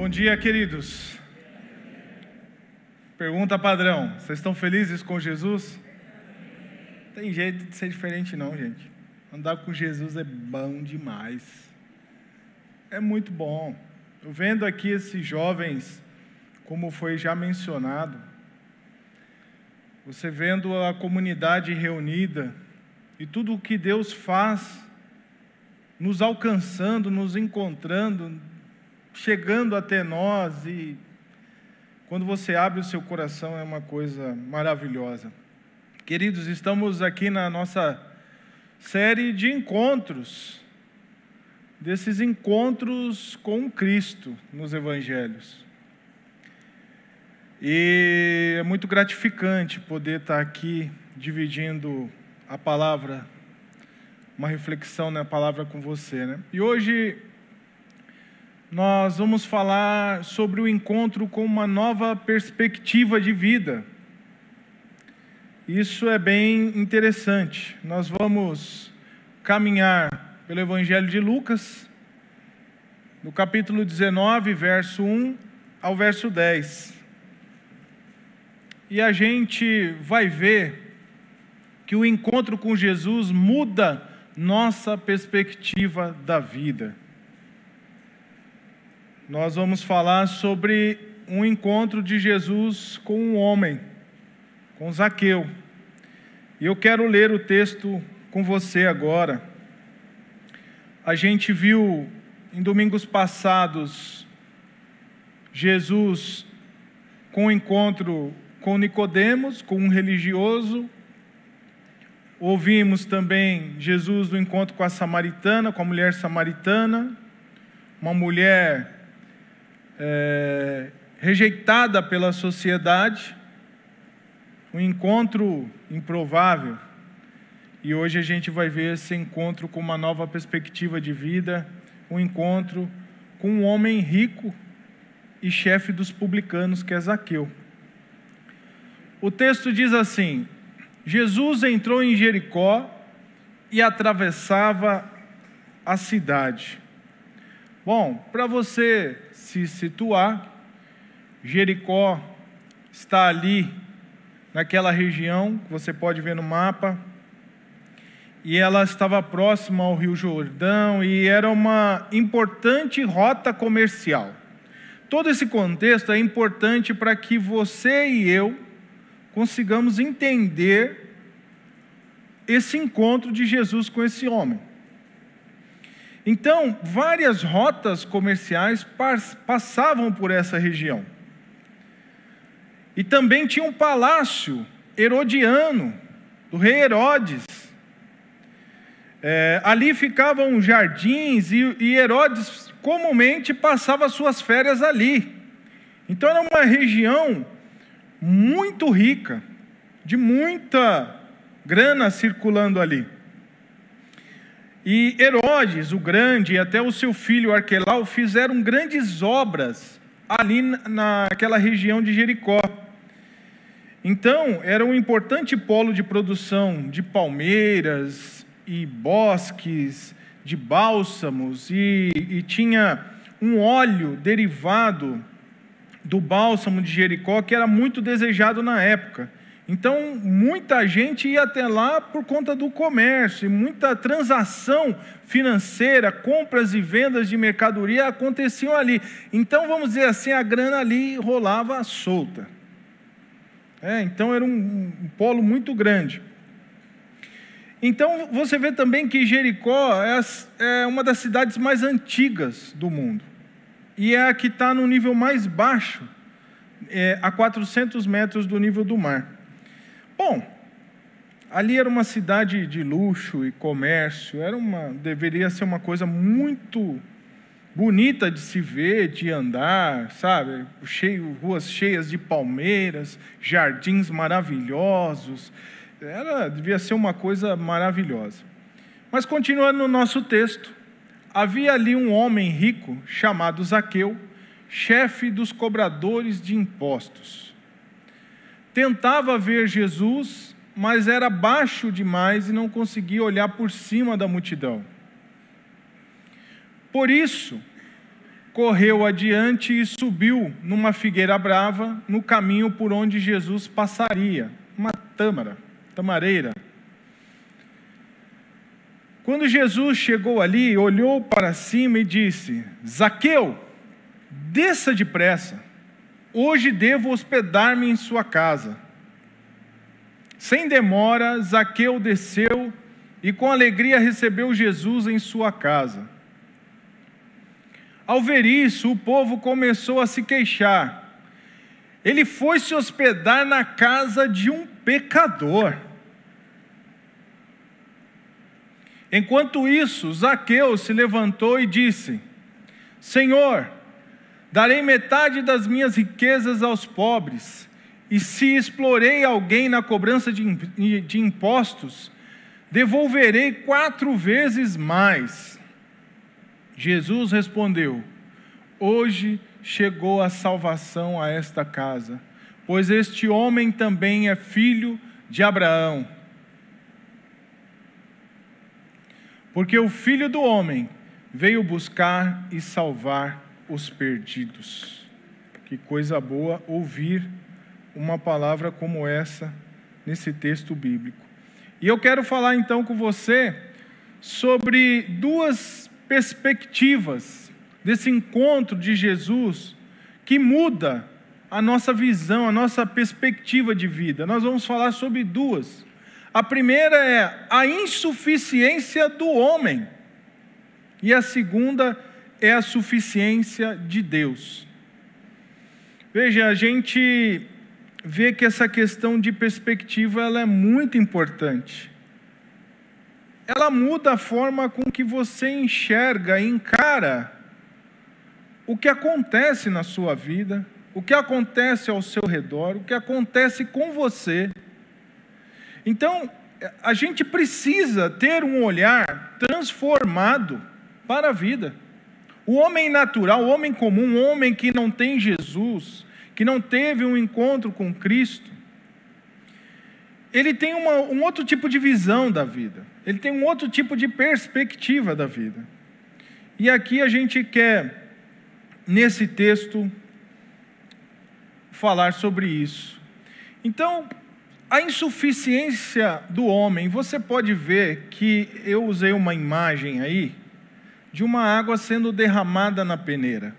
Bom dia, queridos. Pergunta padrão: vocês estão felizes com Jesus? Tem jeito de ser diferente, não, gente. Andar com Jesus é bom demais. É muito bom. Eu vendo aqui esses jovens, como foi já mencionado, você vendo a comunidade reunida e tudo o que Deus faz, nos alcançando, nos encontrando, chegando até nós e quando você abre o seu coração é uma coisa maravilhosa. Queridos, estamos aqui na nossa série de encontros, desses encontros com Cristo nos evangelhos. E é muito gratificante poder estar aqui dividindo a palavra, uma reflexão na palavra com você, né? E hoje nós vamos falar sobre o encontro com uma nova perspectiva de vida. Isso é bem interessante. Nós vamos caminhar pelo Evangelho de Lucas, no capítulo 19, verso 1 ao verso 10. E a gente vai ver que o encontro com Jesus muda nossa perspectiva da vida nós vamos falar sobre um encontro de Jesus com um homem, com Zaqueu. E eu quero ler o texto com você agora. A gente viu em domingos passados Jesus com um encontro com Nicodemos, com um religioso. Ouvimos também Jesus no encontro com a samaritana, com a mulher samaritana, uma mulher é, rejeitada pela sociedade, um encontro improvável. E hoje a gente vai ver esse encontro com uma nova perspectiva de vida, um encontro com um homem rico e chefe dos publicanos, que é Zaqueu. O texto diz assim: Jesus entrou em Jericó e atravessava a cidade. Bom, para você se situar, Jericó está ali, naquela região, que você pode ver no mapa, e ela estava próxima ao Rio Jordão e era uma importante rota comercial. Todo esse contexto é importante para que você e eu consigamos entender esse encontro de Jesus com esse homem. Então, várias rotas comerciais passavam por essa região. E também tinha um palácio herodiano, do rei Herodes. É, ali ficavam jardins e, e Herodes comumente passava suas férias ali. Então era uma região muito rica, de muita grana circulando ali. E Herodes, o grande, e até o seu filho Arquelau fizeram grandes obras ali naquela região de Jericó. Então, era um importante polo de produção de palmeiras e bosques, de bálsamos, e, e tinha um óleo derivado do bálsamo de Jericó que era muito desejado na época. Então, muita gente ia até lá por conta do comércio, muita transação financeira, compras e vendas de mercadoria aconteciam ali. Então, vamos dizer assim, a grana ali rolava solta. É, então, era um, um polo muito grande. Então, você vê também que Jericó é, é uma das cidades mais antigas do mundo. E é a que está no nível mais baixo, é, a 400 metros do nível do mar. Bom, ali era uma cidade de luxo e comércio, era uma, deveria ser uma coisa muito bonita de se ver, de andar, sabe? Cheio, ruas cheias de palmeiras, jardins maravilhosos. Era, devia ser uma coisa maravilhosa. Mas continuando no nosso texto, havia ali um homem rico chamado Zaqueu, chefe dos cobradores de impostos tentava ver Jesus, mas era baixo demais e não conseguia olhar por cima da multidão. Por isso, correu adiante e subiu numa figueira brava no caminho por onde Jesus passaria, uma tâmara, tamareira. Quando Jesus chegou ali, olhou para cima e disse: Zaqueu, desça depressa, hoje devo hospedar-me em sua casa. Sem demora, Zaqueu desceu e com alegria recebeu Jesus em sua casa. Ao ver isso, o povo começou a se queixar. Ele foi se hospedar na casa de um pecador. Enquanto isso, Zaqueu se levantou e disse: Senhor, darei metade das minhas riquezas aos pobres, e se explorei alguém na cobrança de, impostos, devolverei quatro vezes mais. Jesus respondeu: Hoje chegou a salvação a esta casa, pois este homem também é filho de Abraão. Porque o filho do homem veio buscar e salvar os perdidos. Que coisa boa ouvir uma palavra como essa nesse texto bíblico. E eu quero falar então com você sobre duas perspectivas desse encontro de Jesus que muda a nossa visão, a nossa perspectiva de vida. Nós vamos falar sobre duas. A primeira é a insuficiência do homem, e a segunda é a suficiência de Deus. Veja, a gente vê que essa questão de perspectiva ela é muito importante ela muda a forma com que você enxerga e encara o que acontece na sua vida, o que acontece ao seu redor, o que acontece com você. Então, a gente precisa ter um olhar transformado para a vida. O homem natural, o homem comum, o homem que não tem Jesus, que não teve um encontro com Cristo, ele tem uma, um outro tipo de visão da vida, ele tem um outro tipo de perspectiva da vida. E aqui a gente quer, nesse texto, falar sobre isso. Então, a insuficiência do homem, você pode ver que eu usei uma imagem aí de uma água sendo derramada na peneira.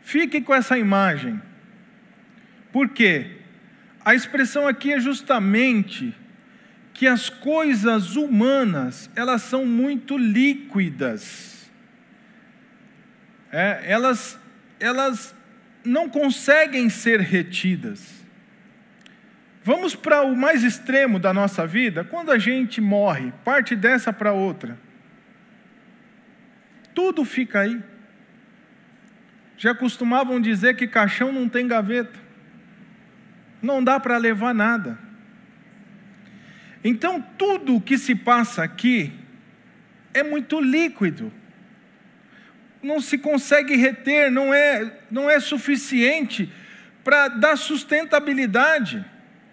Fique com essa imagem. Por quê? A expressão aqui é justamente que as coisas humanas, elas são muito líquidas. É, elas, elas não conseguem ser retidas. Vamos para o mais extremo da nossa vida, quando a gente morre, parte dessa para outra. Tudo fica aí. Já costumavam dizer que caixão não tem gaveta. Não dá para levar nada. Então, tudo o que se passa aqui é muito líquido. Não se consegue reter, não é, não é suficiente para dar sustentabilidade.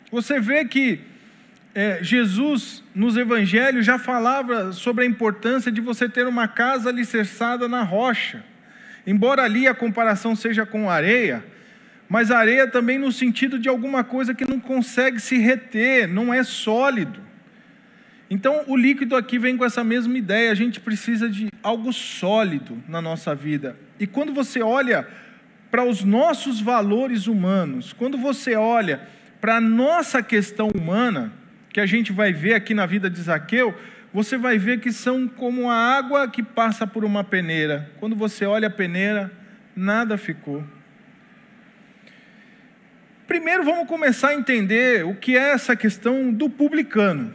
Você vê que é, Jesus, nos evangelhos, já falava sobre a importância de você ter uma casa alicerçada na rocha. Embora ali a comparação seja com areia, mas areia também no sentido de alguma coisa que não consegue se reter, não é sólido. Então, o líquido aqui vem com essa mesma ideia, a gente precisa de algo sólido na nossa vida. E quando você olha para os nossos valores humanos, quando você olha para a nossa questão humana, que a gente vai ver aqui na vida de Zaqueu, você vai ver que são como a água que passa por uma peneira. Quando você olha a peneira, nada ficou. Primeiro vamos começar a entender o que é essa questão do publicano.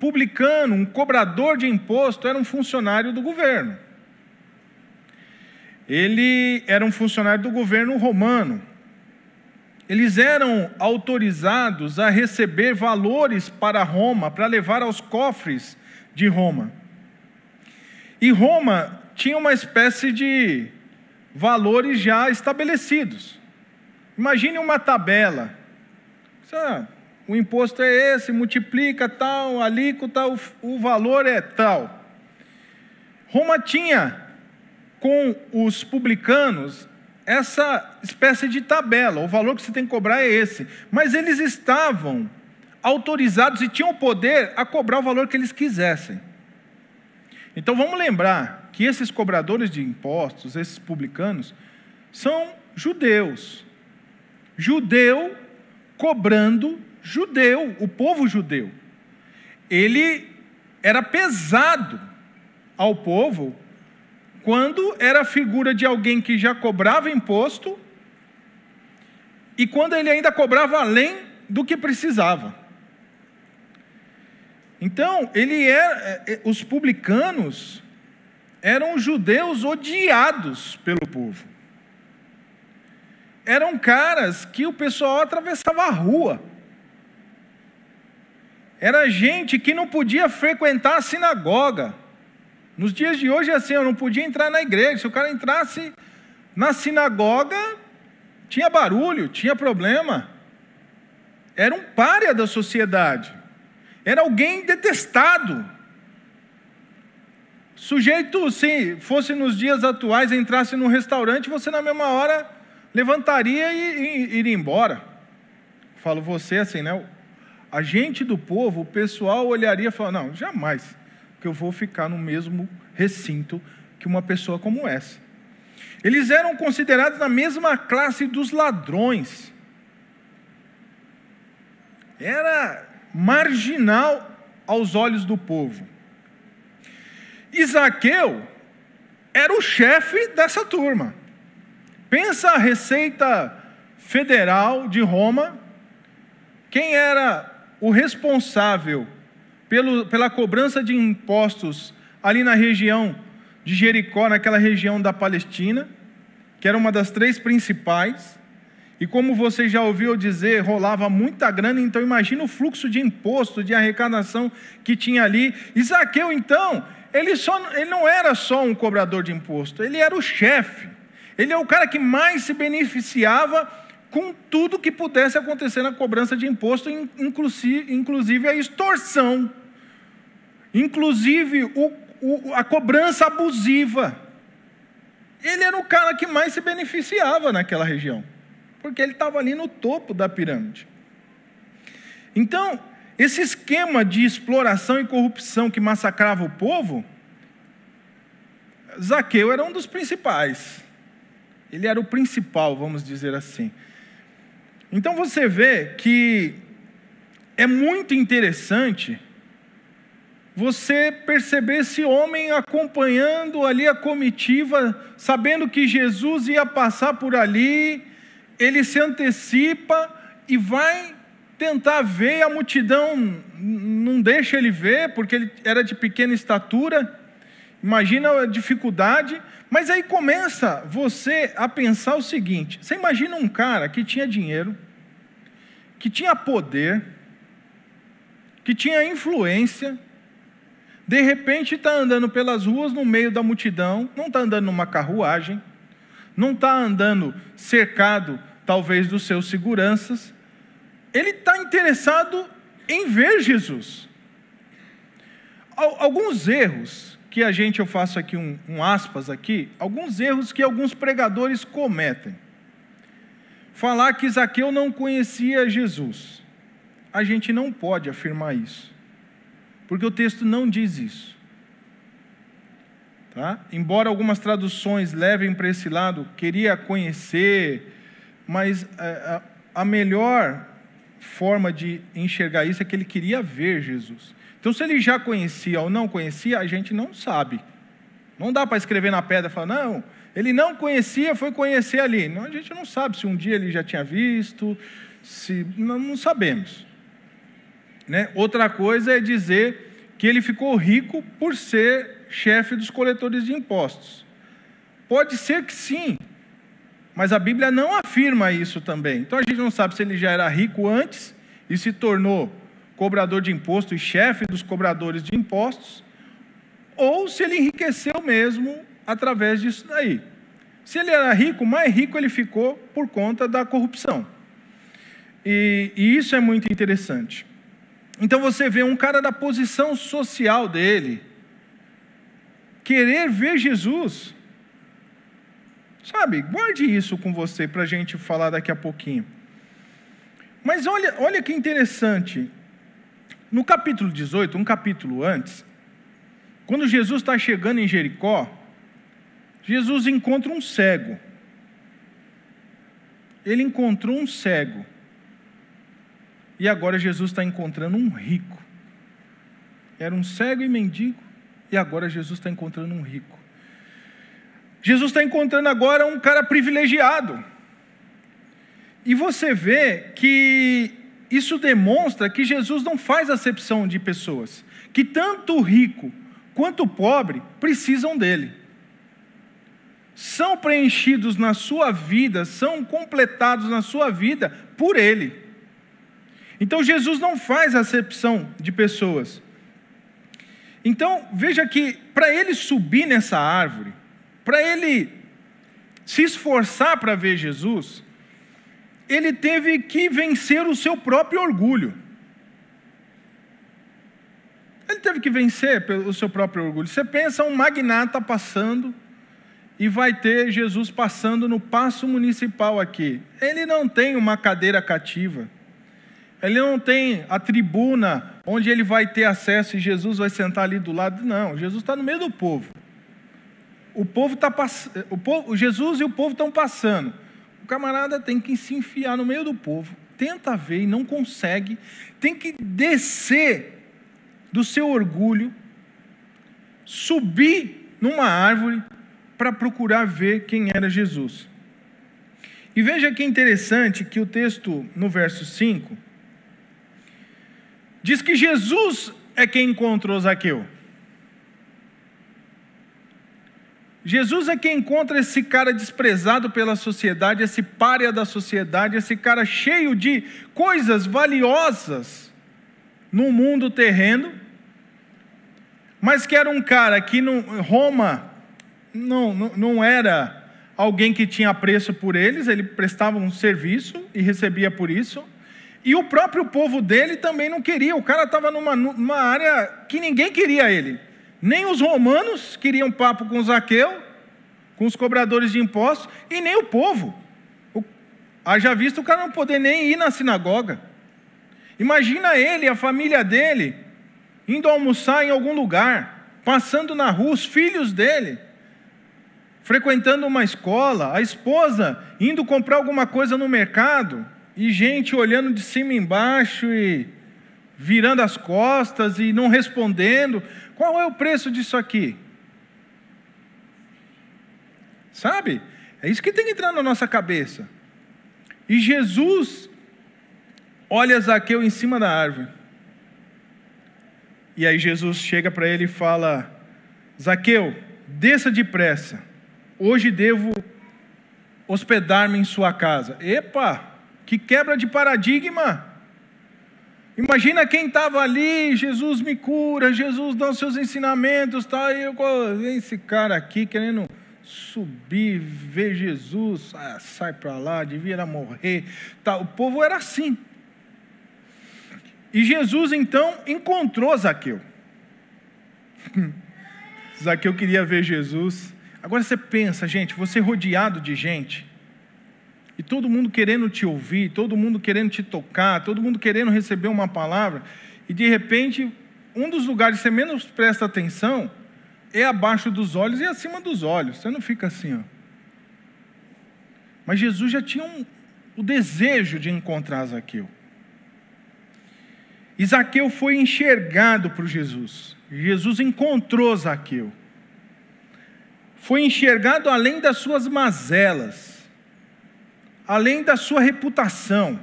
Publicano, um cobrador de imposto, era um funcionário do governo. Ele era um funcionário do governo romano. Eles eram autorizados a receber valores para Roma, para levar aos cofres de Roma. E Roma tinha uma espécie de valores já estabelecidos. Imagine uma tabela. o imposto é esse, multiplica tal, alíquota, o, o valor é tal. Roma tinha com os publicanos essa espécie de tabela, o valor que você tem que cobrar é esse. Mas eles estavam autorizados e tinham o poder a cobrar o valor que eles quisessem. Então vamos lembrar que esses cobradores de impostos, esses publicanos, são judeus. Judeu cobrando judeu, o povo judeu. Ele era pesado ao povo quando era figura de alguém que já cobrava imposto e quando ele ainda cobrava além do que precisava. Então, ele era, é, é, os publicanos eram judeus odiados pelo povo. Eram caras que o pessoal atravessava a rua. Era gente que não podia frequentar a sinagoga. Nos dias de hoje é assim, eu não podia entrar na igreja. Se o cara entrasse na sinagoga, tinha barulho, tinha problema. Era um párea da sociedade. Era alguém detestado. Sujeito, se fosse nos dias atuais, entrasse num restaurante, você na mesma hora levantaria e, e iria embora. Falo você assim, né? A gente do povo, o pessoal olharia e falaria: não, jamais que eu vou ficar no mesmo recinto que uma pessoa como essa. Eles eram considerados na mesma classe dos ladrões. Era marginal aos olhos do povo. Isaqueu era o chefe dessa turma. Pensa a Receita Federal de Roma. Quem era o responsável pelo, pela cobrança de impostos ali na região de Jericó, naquela região da Palestina, que era uma das três principais. E como você já ouviu dizer, rolava muita grana, então imagina o fluxo de imposto, de arrecadação que tinha ali. Isaqueu, então, ele, só, ele não era só um cobrador de imposto, ele era o chefe. Ele é o cara que mais se beneficiava com tudo que pudesse acontecer na cobrança de imposto, inclusive a extorsão inclusive o, o, a cobrança abusiva. Ele era o cara que mais se beneficiava naquela região, porque ele estava ali no topo da pirâmide. Então, esse esquema de exploração e corrupção que massacrava o povo, Zaqueu era um dos principais. Ele era o principal, vamos dizer assim. Então você vê que é muito interessante você perceber esse homem acompanhando ali a comitiva, sabendo que Jesus ia passar por ali, ele se antecipa e vai tentar ver, a multidão não deixa ele ver, porque ele era de pequena estatura, imagina a dificuldade, mas aí começa você a pensar o seguinte: você imagina um cara que tinha dinheiro, que tinha poder, que tinha influência, de repente está andando pelas ruas no meio da multidão, não está andando numa carruagem, não está andando cercado, talvez, dos seus seguranças. Ele está interessado em ver Jesus. Alguns erros que a gente, eu faço aqui um, um aspas aqui, alguns erros que alguns pregadores cometem. Falar que Zaqueu não conhecia Jesus. A gente não pode afirmar isso porque o texto não diz isso. Tá? Embora algumas traduções levem para esse lado, queria conhecer, mas a, é, a melhor forma de enxergar isso é que ele queria ver Jesus. Então, se ele já conhecia ou não conhecia, a gente não sabe. Não dá para escrever na pedra e falar, não, ele não conhecia, foi conhecer ali. Não, a gente não sabe se um dia ele já tinha visto, se não, não sabemos. Né? Outra coisa é dizer que ele ficou rico por ser chefe dos coletores de impostos. Pode ser que sim, mas a Bíblia não afirma isso também. Então a gente não sabe se ele já era rico antes e se tornou cobrador de imposto e chefe dos cobradores de impostos, ou se ele enriqueceu mesmo através disso daí. Se ele era rico, mais rico ele ficou por conta da corrupção. E, e isso é muito interessante. Então você vê um cara da posição social dele querer ver Jesus. Sabe, guarde isso com você para a gente falar daqui a pouquinho. Mas olha, olha que interessante. No capítulo 18, um capítulo antes, quando Jesus está chegando em Jericó, Jesus encontra um cego. Ele encontrou um cego. E agora Jesus está encontrando um rico. Era um cego e mendigo, e agora Jesus está encontrando um rico. Jesus está encontrando agora um cara privilegiado. E você vê que isso demonstra que Jesus não faz acepção de pessoas, que tanto o rico quanto o pobre precisam dele. São preenchidos na sua vida, são completados na sua vida por ele. Então Jesus não faz acepção de pessoas. Então, veja que para ele subir nessa árvore, para ele se esforçar para ver Jesus, ele teve que vencer o seu próprio orgulho. Ele teve que vencer o seu próprio orgulho. Você pensa um magnata passando e vai ter Jesus passando no passo municipal aqui. Ele não tem uma cadeira cativa. Ele não tem a tribuna onde ele vai ter acesso e Jesus vai sentar ali do lado. Não, Jesus está no meio do povo. O povo está passando, Jesus e o povo estão passando. O camarada tem que se enfiar no meio do povo, tenta ver e não consegue, tem que descer do seu orgulho, subir numa árvore para procurar ver quem era Jesus. E veja que interessante que o texto no verso 5 diz que Jesus é quem encontrou Zaqueu. Jesus é quem encontra esse cara desprezado pela sociedade, esse párea da sociedade, esse cara cheio de coisas valiosas no mundo terreno, mas que era um cara que no Roma não, não, não era alguém que tinha preço por eles, ele prestava um serviço e recebia por isso. E o próprio povo dele também não queria. O cara estava numa, numa área que ninguém queria ele. Nem os romanos queriam papo com Zaqueu, com os cobradores de impostos, e nem o povo. O, haja visto o cara não poder nem ir na sinagoga. Imagina ele, a família dele, indo almoçar em algum lugar, passando na rua, os filhos dele, frequentando uma escola, a esposa indo comprar alguma coisa no mercado, e gente olhando de cima embaixo e virando as costas e não respondendo. Qual é o preço disso aqui? Sabe? É isso que tem que entrar na nossa cabeça. E Jesus olha Zaqueu em cima da árvore. E aí Jesus chega para ele e fala: Zaqueu, desça depressa. Hoje devo hospedar-me em sua casa. Epa! Que quebra de paradigma. Imagina quem estava ali, Jesus me cura, Jesus dá os seus ensinamentos, tá? E eu, esse cara aqui querendo subir, ver Jesus, ah, sai para lá, devia morrer. Tá, o povo era assim. E Jesus então encontrou Zaqueu. Zaqueu queria ver Jesus. Agora você pensa, gente, você rodeado de gente, e todo mundo querendo te ouvir, todo mundo querendo te tocar, todo mundo querendo receber uma palavra, e de repente, um dos lugares que você menos presta atenção é abaixo dos olhos e acima dos olhos. Você não fica assim, ó. Mas Jesus já tinha um, o desejo de encontrar Zaqueu. E Zaqueu foi enxergado por Jesus. Jesus encontrou Zaqueu. Foi enxergado além das suas mazelas, além da sua reputação,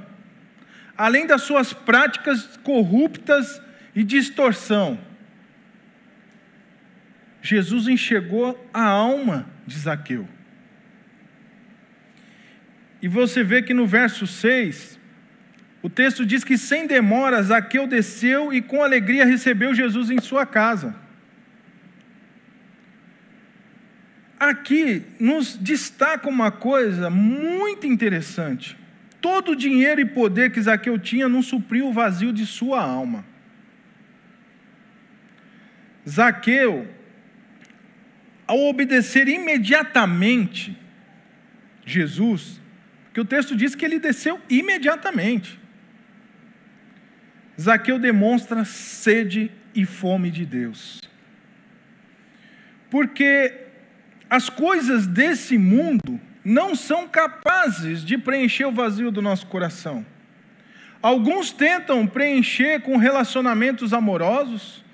além das suas práticas corruptas e distorção Jesus enxergou a alma de Zaqueu. E você vê que no verso 6, o texto diz que sem demora Zaqueu desceu e com alegria recebeu Jesus em sua casa. Aqui nos destaca uma coisa muito interessante. Todo o dinheiro e poder que Zaqueu tinha não supriu o vazio de sua alma. Zaqueu ao obedecer imediatamente Jesus, que o texto diz que ele desceu imediatamente. Zaqueu demonstra sede e fome de Deus. Porque as coisas desse mundo não são capazes de preencher o vazio do nosso coração. Alguns tentam preencher com relacionamentos amorosos,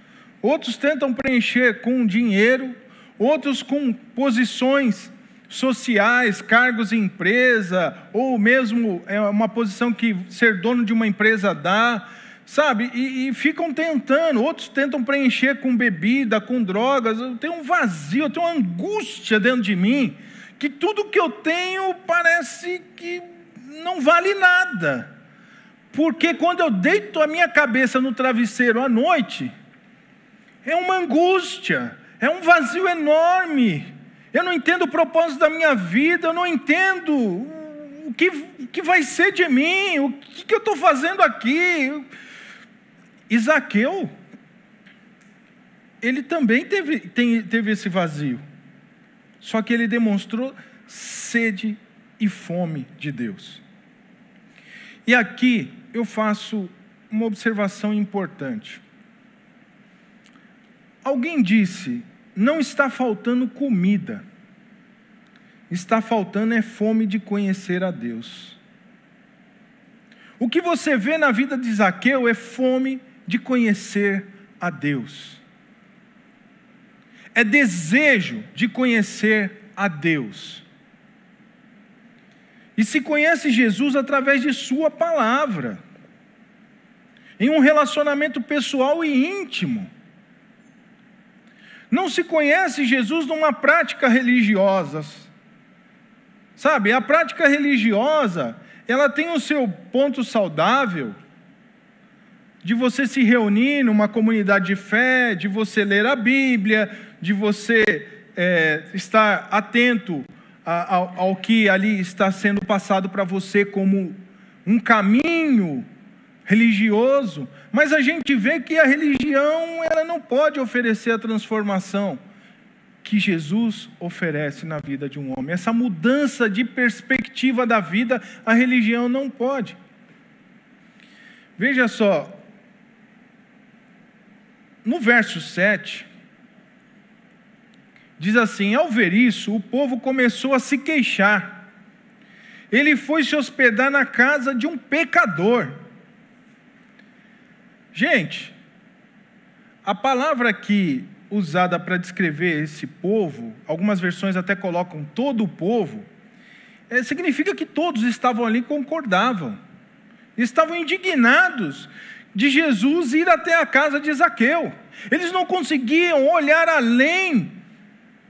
outros tentam preencher com dinheiro, outros com posições sociais, cargos em empresa, ou mesmo é uma posição que ser dono de uma empresa dá, sabe? E, e, ficam tentando, outros tentam preencher com bebida, com drogas. Eu tenho um vazio, eu tenho uma angústia dentro de mim, que tudo que eu tenho parece que não vale nada. Porque quando eu deito a minha cabeça no travesseiro à noite, é uma angústia, é um vazio enorme. Eu não entendo o propósito da minha vida, eu não entendo o que, o que vai ser de mim, o que, que eu estou fazendo aqui. Isaqueu, ele também teve, tem, teve esse vazio, só que ele demonstrou sede e fome de Deus. E aqui eu faço uma observação importante. Alguém disse: não está faltando comida, está faltando é fome de conhecer a Deus. O que você vê na vida de Zaqueu é fome de conhecer a Deus. É desejo de conhecer a Deus. E se conhece Jesus através de Sua palavra, em um relacionamento pessoal e íntimo. Não se conhece Jesus numa prática religiosa. Sabe, a prática religiosa, ela tem o seu ponto saudável, de você se reunir numa comunidade de fé, de você ler a Bíblia, de você é, estar atento a, ao, ao que ali está sendo passado para você como um caminho religioso, mas a gente vê que a religião ela não pode oferecer a transformação que Jesus oferece na vida de um homem. Essa mudança de perspectiva da vida, a religião não pode. Veja só, no verso 7, diz assim: Ao ver isso, o povo começou a se queixar. Ele foi se hospedar na casa de um pecador. Gente, a palavra aqui usada para descrever esse povo, algumas versões até colocam todo o povo, é, significa que todos estavam ali concordavam, estavam indignados de Jesus ir até a casa de Zaqueu. Eles não conseguiam olhar além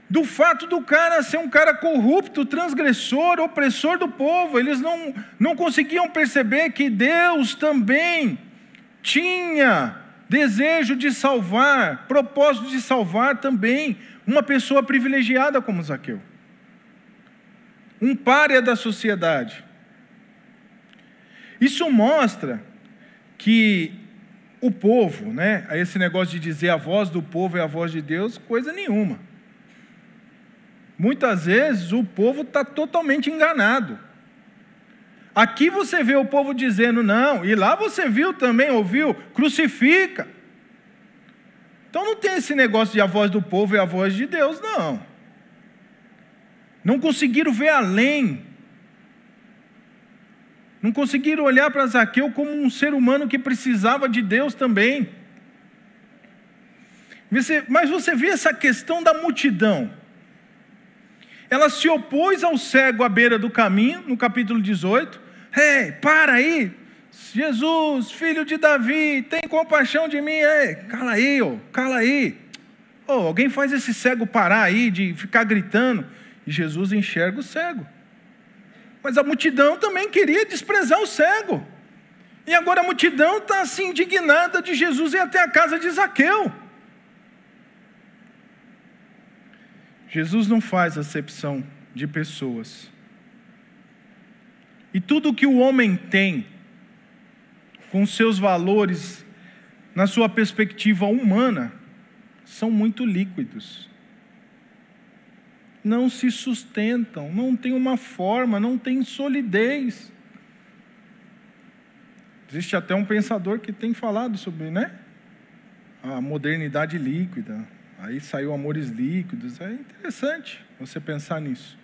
do fato do cara ser um cara corrupto, transgressor, opressor do povo. Eles não, não conseguiam perceber que Deus também tinha desejo de salvar, propósito de salvar também uma pessoa privilegiada como Zaqueu. Um párea da sociedade. Isso mostra que o povo, né, esse negócio de dizer a voz do povo é a voz de Deus, coisa nenhuma. Muitas vezes o povo está totalmente enganado. Aqui você vê o povo dizendo não, e lá você viu também, ouviu, crucifica. Então não tem esse negócio de a voz do povo é a voz de Deus, não. Não conseguiram ver além não conseguiram olhar para Zaqueu como um ser humano que precisava de Deus também. Mas você vê essa questão da multidão. Ela se opôs ao cego à beira do caminho, no capítulo 18. Ei, hey, para aí! Jesus, filho de Davi, tem compaixão de mim. Ei, cala aí, oh, cala aí. Oh, alguém faz esse cego parar aí de ficar gritando. E Jesus enxerga o cego. Mas a multidão também queria desprezar o cego. E agora a multidão está assim indignada de Jesus ir até a casa de Zaqueu. Jesus não faz acepção de pessoas. E tudo que o homem tem, com seus valores, na sua perspectiva humana, são muito líquidos. Não se sustentam, não tem uma forma, não tem solidez. Existe até um pensador que tem falado sobre, né? A modernidade líquida. Aí saiu Amores Líquidos. É interessante você pensar nisso.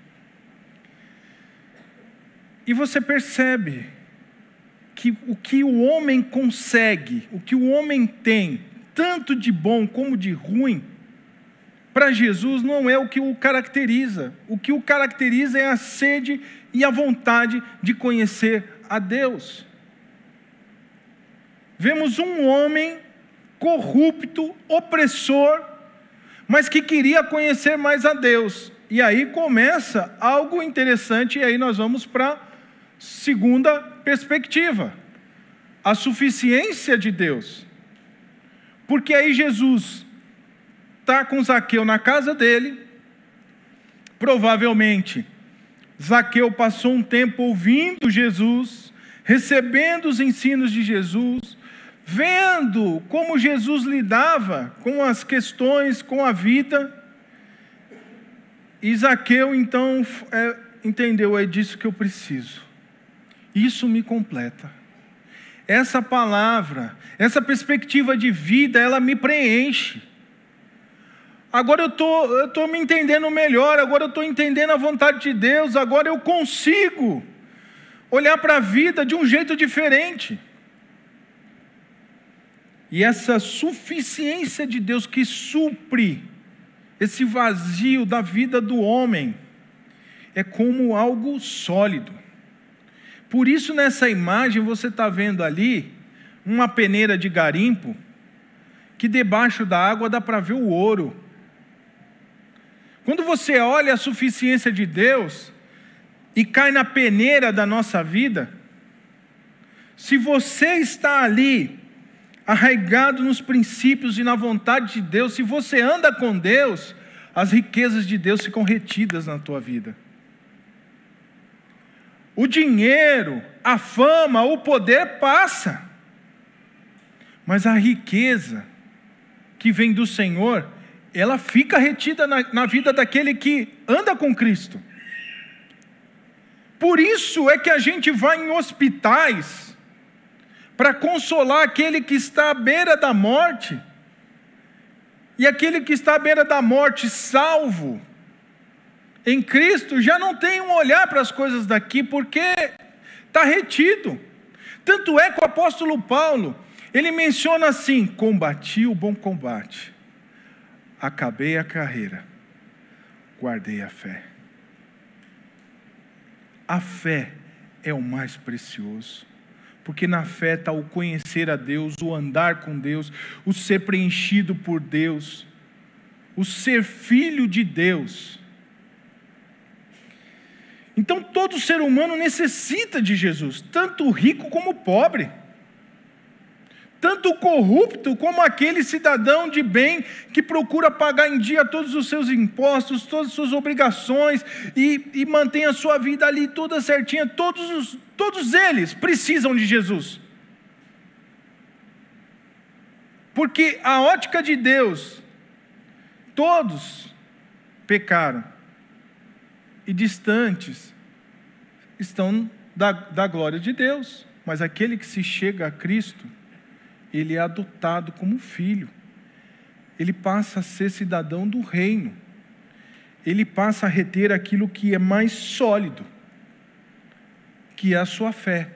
E você percebe que o que o homem consegue, o que o homem tem, tanto de bom como de ruim, para Jesus não é o que o caracteriza. O que o caracteriza é a sede e a vontade de conhecer a Deus. Vemos um homem corrupto, opressor, mas que queria conhecer mais a Deus. E aí começa algo interessante, e aí nós vamos para a segunda perspectiva: a suficiência de Deus. Porque aí Jesus está com Zaqueu na casa dele, provavelmente Zaqueu passou um tempo ouvindo Jesus, recebendo os ensinos de Jesus, vendo como Jesus lidava com as questões, com a vida. Isaqueu então é, entendeu, é disso que eu preciso. Isso me completa. Essa palavra, essa perspectiva de vida, ela me preenche. Agora eu tô, estou tô me entendendo melhor, agora eu estou entendendo a vontade de Deus, agora eu consigo olhar para a vida de um jeito diferente. E essa suficiência de Deus que supre esse vazio da vida do homem é como algo sólido. Por isso, nessa imagem, você está vendo ali uma peneira de garimpo, que debaixo da água dá para ver o ouro. Quando você olha a suficiência de Deus e cai na peneira da nossa vida, se você está ali arraigado nos princípios e na vontade de Deus, se você anda com Deus, as riquezas de Deus ficam retidas na tua vida. O dinheiro, a fama, o poder passa. Mas a riqueza que vem do Senhor, ela fica retida na, na vida daquele que anda com Cristo. Por isso é que a gente vai em hospitais para consolar aquele que está à beira da morte. E aquele que está à beira da morte, salvo em Cristo, já não tem um olhar para as coisas daqui, porque está retido. Tanto é que o apóstolo Paulo, ele menciona assim: combati o bom combate, acabei a carreira, guardei a fé. A fé é o mais precioso porque na fé está o conhecer a Deus, o andar com Deus, o ser preenchido por Deus, o ser filho de Deus. Então todo ser humano necessita de Jesus, tanto o rico como o pobre tanto o corrupto como aquele cidadão de bem que procura pagar em dia todos os seus impostos, todas as suas obrigações e, e mantém a sua vida ali toda certinha, todos, os, todos eles precisam de Jesus. Porque a ótica de Deus, todos pecaram e distantes estão da, da glória de Deus, mas aquele que se chega a Cristo, ele é adotado como filho. Ele passa a ser cidadão do reino. Ele passa a reter aquilo que é mais sólido, que é a sua fé,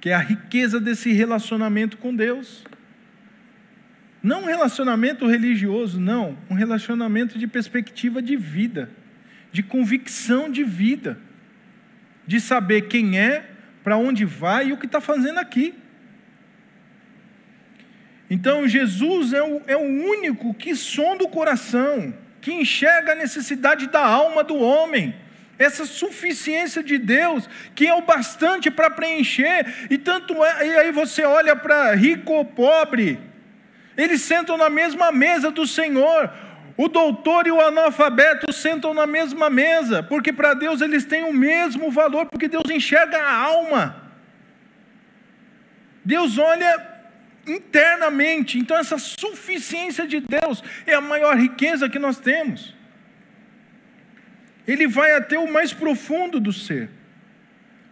que é a riqueza desse relacionamento com Deus. Não um relacionamento religioso, não, um relacionamento de perspectiva de vida, de convicção de vida, de saber quem é, para onde vai e o que está fazendo aqui. Então, Jesus é o, é o único que sonda o coração, que enxerga a necessidade da alma do homem, essa suficiência de Deus, que é o bastante para preencher, e tanto é, e aí você olha para rico ou pobre, eles sentam na mesma mesa do Senhor, o doutor e o analfabeto sentam na mesma mesa, porque para Deus eles têm o mesmo valor, porque Deus enxerga a alma. Deus olha internamente. Então, essa suficiência de Deus é a maior riqueza que nós temos. ele vai até o mais profundo do ser.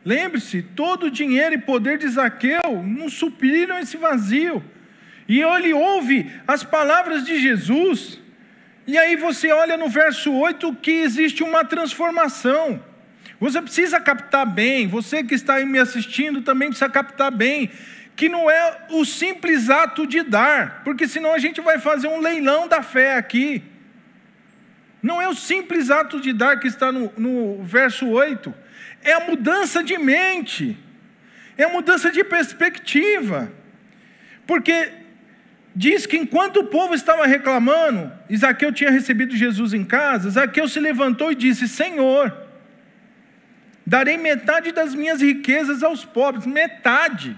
Lembre-se, todo o dinheiro e poder de Zaqueu não supriram esse vazio. E ele ouve as palavras de Jesus, e aí você olha no verso 8 que existe uma transformação. Você precisa captar bem, você que está aí me assistindo também precisa captar bem, que não é o simples ato de dar, porque senão a gente vai fazer um leilão da fé aqui. Não é o simples ato de dar que está no, no verso 8, é a mudança de mente, é a mudança de perspectiva, porque diz que enquanto o povo estava reclamando, Isaqueu tinha recebido Jesus em casa, Isaqueu se levantou e disse: Senhor, darei metade das minhas riquezas aos pobres, metade.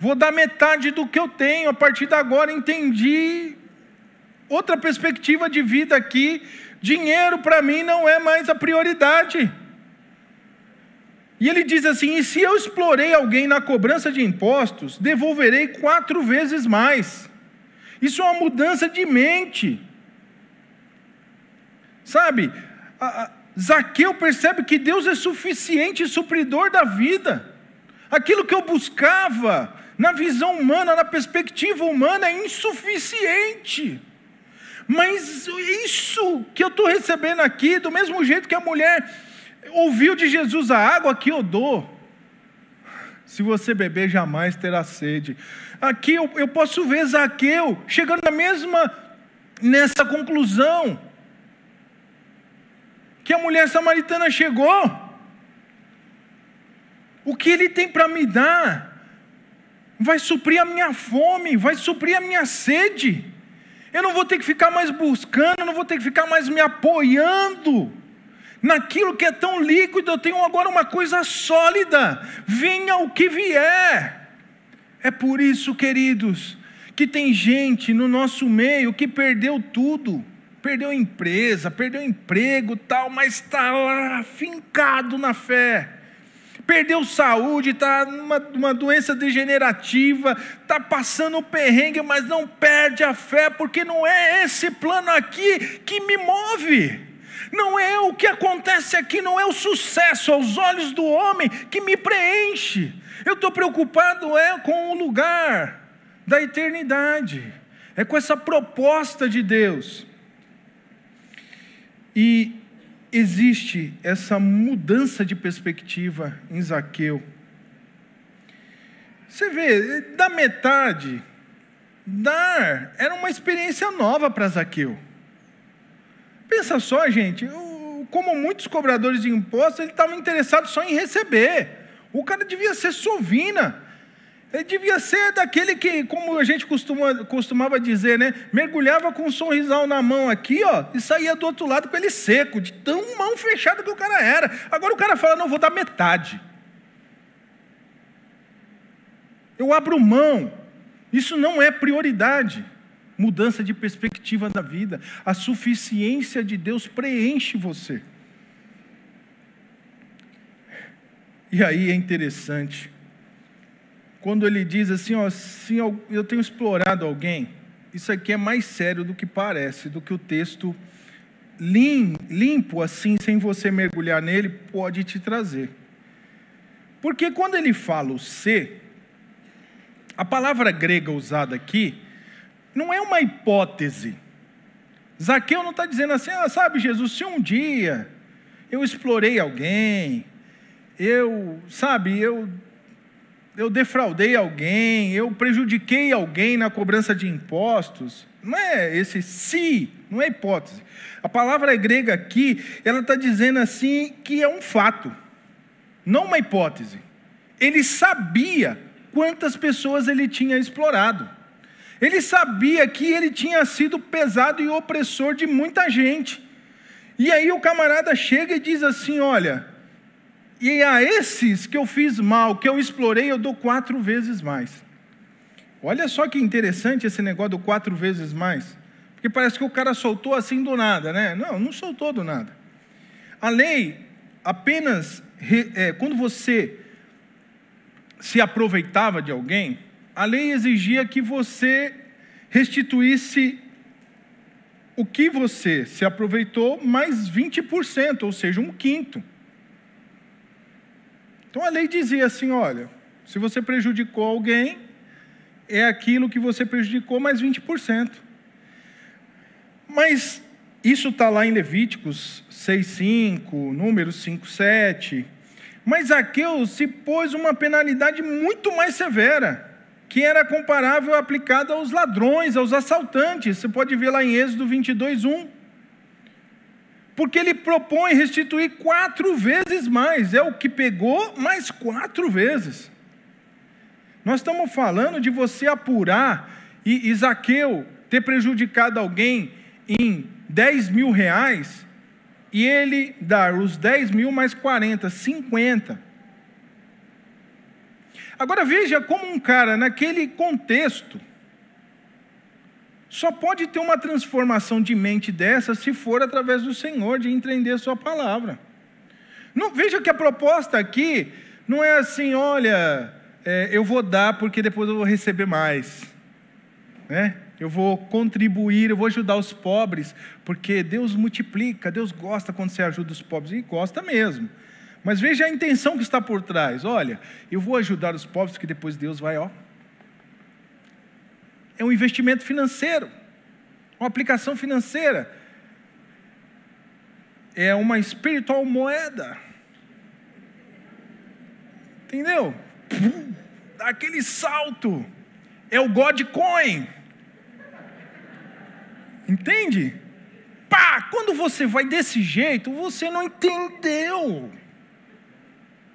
Vou dar metade do que eu tenho, a partir de agora entendi outra perspectiva de vida aqui. Dinheiro para mim não é mais a prioridade. E ele diz assim: e se eu explorei alguém na cobrança de impostos, devolverei quatro vezes mais. Isso é uma mudança de mente. Sabe, a, a, Zaqueu percebe que Deus é suficiente e supridor da vida. Aquilo que eu buscava, na visão humana, na perspectiva humana, é insuficiente. Mas isso que eu estou recebendo aqui, do mesmo jeito que a mulher ouviu de Jesus a água que eu dou, se você beber, jamais terá sede. Aqui eu, eu posso ver Zaqueu chegando na mesma, nessa conclusão, que a mulher samaritana chegou. O que ele tem para me dar vai suprir a minha fome, vai suprir a minha sede. Eu não vou ter que ficar mais buscando, eu não vou ter que ficar mais me apoiando naquilo que é tão líquido, eu tenho agora uma coisa sólida. Venha o que vier. É por isso, queridos, que tem gente no nosso meio que perdeu tudo. Perdeu empresa, perdeu emprego, tal, mas está lá fincado na fé perdeu saúde, está numa uma doença degenerativa, está passando perrengue, mas não perde a fé, porque não é esse plano aqui que me move. Não é o que acontece aqui, não é o sucesso aos olhos do homem que me preenche. Eu estou preocupado é com o lugar da eternidade, é com essa proposta de Deus. E existe essa mudança de perspectiva em Zaqueu. Você vê, da metade, dar era uma experiência nova para Zaqueu. Pensa só, gente, como muitos cobradores de impostos, ele estava interessado só em receber. O cara devia ser sovina. Ele devia ser daquele que, como a gente costuma, costumava dizer, né? Mergulhava com um sorrisal na mão aqui, ó, e saía do outro lado com ele seco, de tão mão fechada que o cara era. Agora o cara fala: não, vou dar metade. Eu abro mão. Isso não é prioridade. Mudança de perspectiva da vida. A suficiência de Deus preenche você. E aí é interessante quando ele diz assim, ó, se eu tenho explorado alguém, isso aqui é mais sério do que parece, do que o texto limpo assim, sem você mergulhar nele, pode te trazer. Porque quando ele fala o ser, a palavra grega usada aqui não é uma hipótese. Zaqueu não está dizendo assim, ah, sabe, Jesus, se um dia eu explorei alguém, eu, sabe, eu eu defraudei alguém, eu prejudiquei alguém na cobrança de impostos. Não é esse se, não é hipótese. A palavra grega aqui, ela está dizendo assim que é um fato, não uma hipótese. Ele sabia quantas pessoas ele tinha explorado. Ele sabia que ele tinha sido pesado e opressor de muita gente. E aí o camarada chega e diz assim: Olha, e a esses que eu fiz mal, que eu explorei, eu dou quatro vezes mais. Olha só que interessante esse negócio do quatro vezes mais. Porque parece que o cara soltou assim do nada, né? Não, não soltou do nada. A lei apenas, é, quando você se aproveitava de alguém, a lei exigia que você restituísse o que você se aproveitou mais 20%, ou seja, um quinto. Então a lei dizia assim: olha, se você prejudicou alguém, é aquilo que você prejudicou mais 20%. Mas isso está lá em Levíticos 6,5, Números 5,7. Mas Zaqueu se pôs uma penalidade muito mais severa que era comparável aplicada aos ladrões, aos assaltantes. Você pode ver lá em Êxodo 22, 1. Porque ele propõe restituir quatro vezes mais, é o que pegou mais quatro vezes. Nós estamos falando de você apurar e Isaqueu ter prejudicado alguém em 10 mil reais e ele dar os 10 mil mais 40, 50. Agora veja como um cara naquele contexto só pode ter uma transformação de mente dessa se for através do Senhor, de entender sua palavra. Não, veja que a proposta aqui não é assim, olha, é, eu vou dar porque depois eu vou receber mais. Né? Eu vou contribuir, eu vou ajudar os pobres, porque Deus multiplica, Deus gosta quando você ajuda os pobres, e gosta mesmo. Mas veja a intenção que está por trás. Olha, eu vou ajudar os pobres que depois Deus vai, ó. É um investimento financeiro, uma aplicação financeira. É uma espiritual moeda. Entendeu? Dá aquele salto. É o God Coin. Entende? Pá, quando você vai desse jeito, você não entendeu.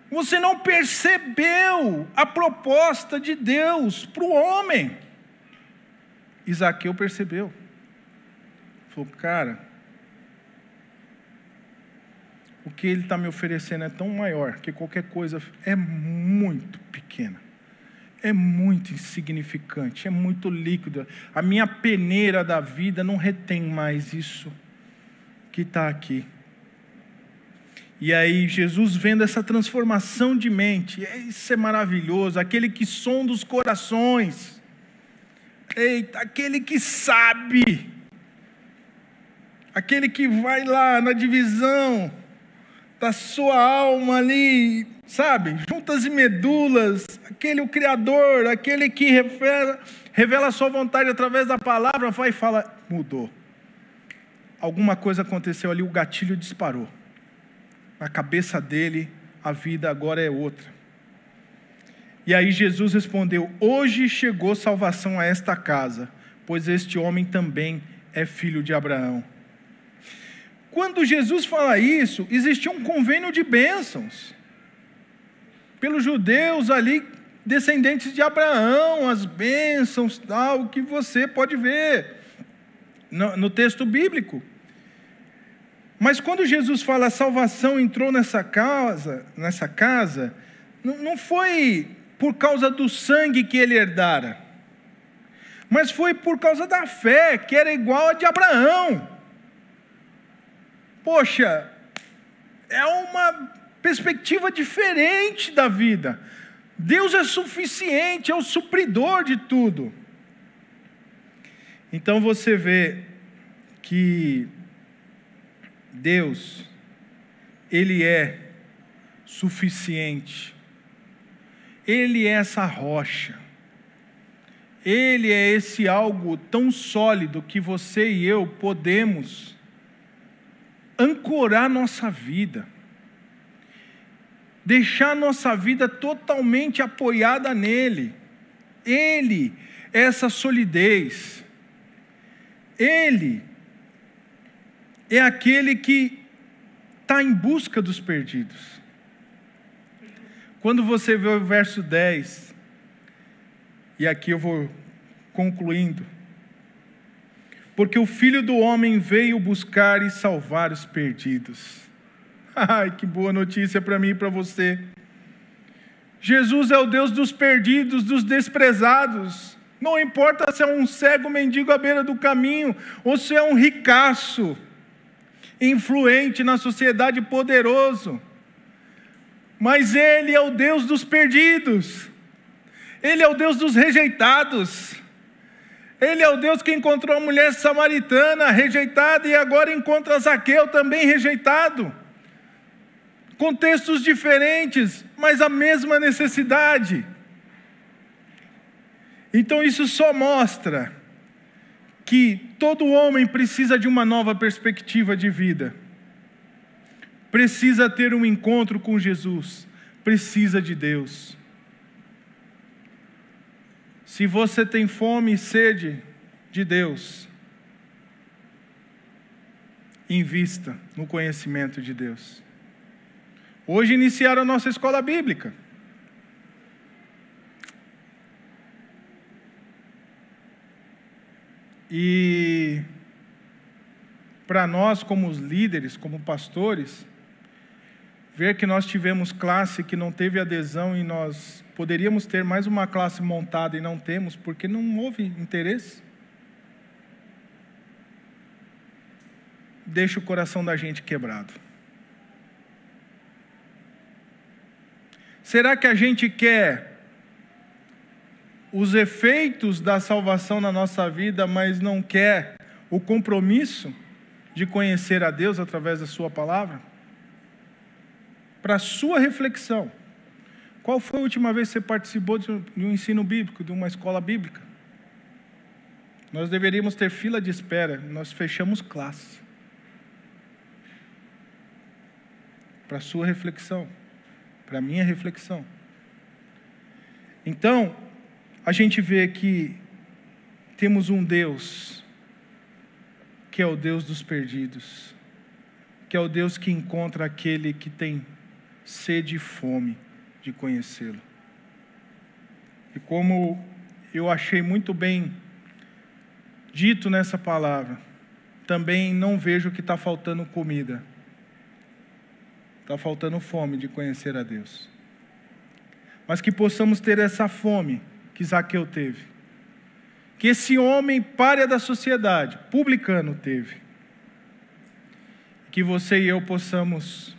Você não percebeu a proposta de Deus para o homem. Isaqueu percebeu. Falou, cara, o que ele está me oferecendo é tão maior que qualquer coisa é muito pequena, é muito insignificante, é muito líquida. A minha peneira da vida não retém mais isso que está aqui. E aí, Jesus vendo essa transformação de mente, isso é maravilhoso, aquele que sonda os corações, eita, aquele que sabe, aquele que vai lá na divisão da sua alma ali, sabe, juntas e medulas, aquele o Criador, aquele que revela, revela a sua vontade através da palavra, vai e fala: mudou. Alguma coisa aconteceu ali, o gatilho disparou na cabeça dele, a vida agora é outra. E aí Jesus respondeu: Hoje chegou salvação a esta casa, pois este homem também é filho de Abraão. Quando Jesus fala isso, existia um convênio de bênçãos. Pelos judeus ali, descendentes de Abraão, as bênçãos, tal, que você pode ver no, no texto bíblico. Mas quando Jesus fala salvação entrou nessa casa, nessa casa, não foi por causa do sangue que ele herdara, mas foi por causa da fé, que era igual a de Abraão. Poxa, é uma perspectiva diferente da vida. Deus é suficiente, é o supridor de tudo. Então você vê que Deus, Ele é suficiente, Ele é essa rocha, Ele é esse algo tão sólido que você e eu podemos ancorar nossa vida, deixar nossa vida totalmente apoiada nele. Ele é essa solidez, Ele é aquele que está em busca dos perdidos. Quando você vê o verso 10, e aqui eu vou concluindo, porque o filho do homem veio buscar e salvar os perdidos. Ai, que boa notícia para mim e para você. Jesus é o Deus dos perdidos, dos desprezados. Não importa se é um cego mendigo à beira do caminho ou se é um ricaço influente na sociedade, poderoso. Mas Ele é o Deus dos perdidos, Ele é o Deus dos rejeitados, Ele é o Deus que encontrou a mulher samaritana rejeitada e agora encontra Zaqueu também rejeitado. Contextos diferentes, mas a mesma necessidade. Então isso só mostra que todo homem precisa de uma nova perspectiva de vida. Precisa ter um encontro com Jesus, precisa de Deus. Se você tem fome e sede de Deus, invista no conhecimento de Deus. Hoje iniciaram a nossa escola bíblica. E para nós, como líderes, como pastores, ver que nós tivemos classe que não teve adesão e nós poderíamos ter mais uma classe montada e não temos, porque não houve interesse. Deixa o coração da gente quebrado. Será que a gente quer os efeitos da salvação na nossa vida, mas não quer o compromisso de conhecer a Deus através da Sua palavra? Para a sua reflexão, qual foi a última vez que você participou de um ensino bíblico, de uma escola bíblica? Nós deveríamos ter fila de espera, nós fechamos classe. Para a sua reflexão, para a minha reflexão. Então, a gente vê que temos um Deus que é o Deus dos perdidos, que é o Deus que encontra aquele que tem sede e fome de conhecê-lo. E como eu achei muito bem dito nessa palavra, também não vejo que está faltando comida, está faltando fome de conhecer a Deus. Mas que possamos ter essa fome que Zaqueu teve. Que esse homem párea da sociedade, publicano, teve. Que você e eu possamos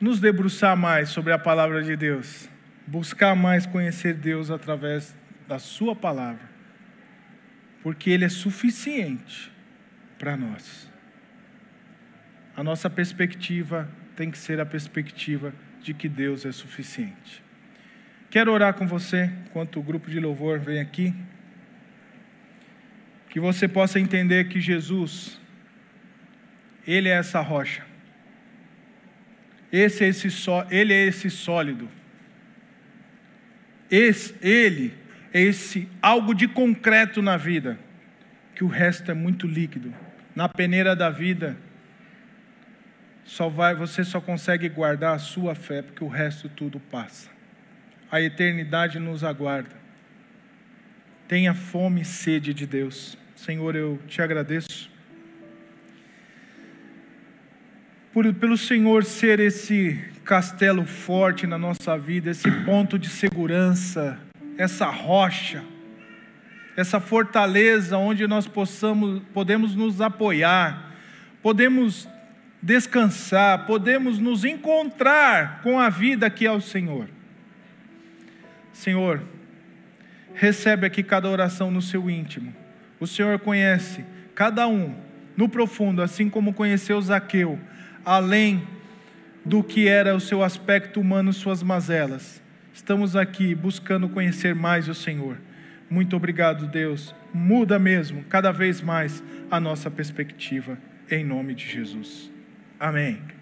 nos debruçar mais sobre a palavra de Deus, buscar mais conhecer Deus através da Sua palavra, porque Ele é suficiente para nós. A nossa perspectiva tem que ser a perspectiva de que Deus é suficiente. Quero orar com você, enquanto o grupo de louvor vem aqui. Que você possa entender que Jesus, Ele é essa rocha. Esse é esse só, Ele é esse sólido. Esse, ele é esse algo de concreto na vida, que o resto é muito líquido. Na peneira da vida, só vai, você só consegue guardar a sua fé, porque o resto tudo passa a eternidade nos aguarda. Tenha fome e sede de Deus. Senhor, eu te agradeço. Por, pelo Senhor ser esse castelo forte na nossa vida, esse ponto de segurança, essa rocha, essa fortaleza onde nós possamos, podemos nos apoiar, podemos descansar, podemos nos encontrar com a vida que é o Senhor. Senhor, recebe aqui cada oração no seu íntimo. O Senhor conhece cada um no profundo, assim como conheceu Zaqueu, além do que era o seu aspecto humano, suas mazelas. Estamos aqui buscando conhecer mais o Senhor. Muito obrigado, Deus. Muda mesmo, cada vez mais, a nossa perspectiva, em nome de Jesus. Amém.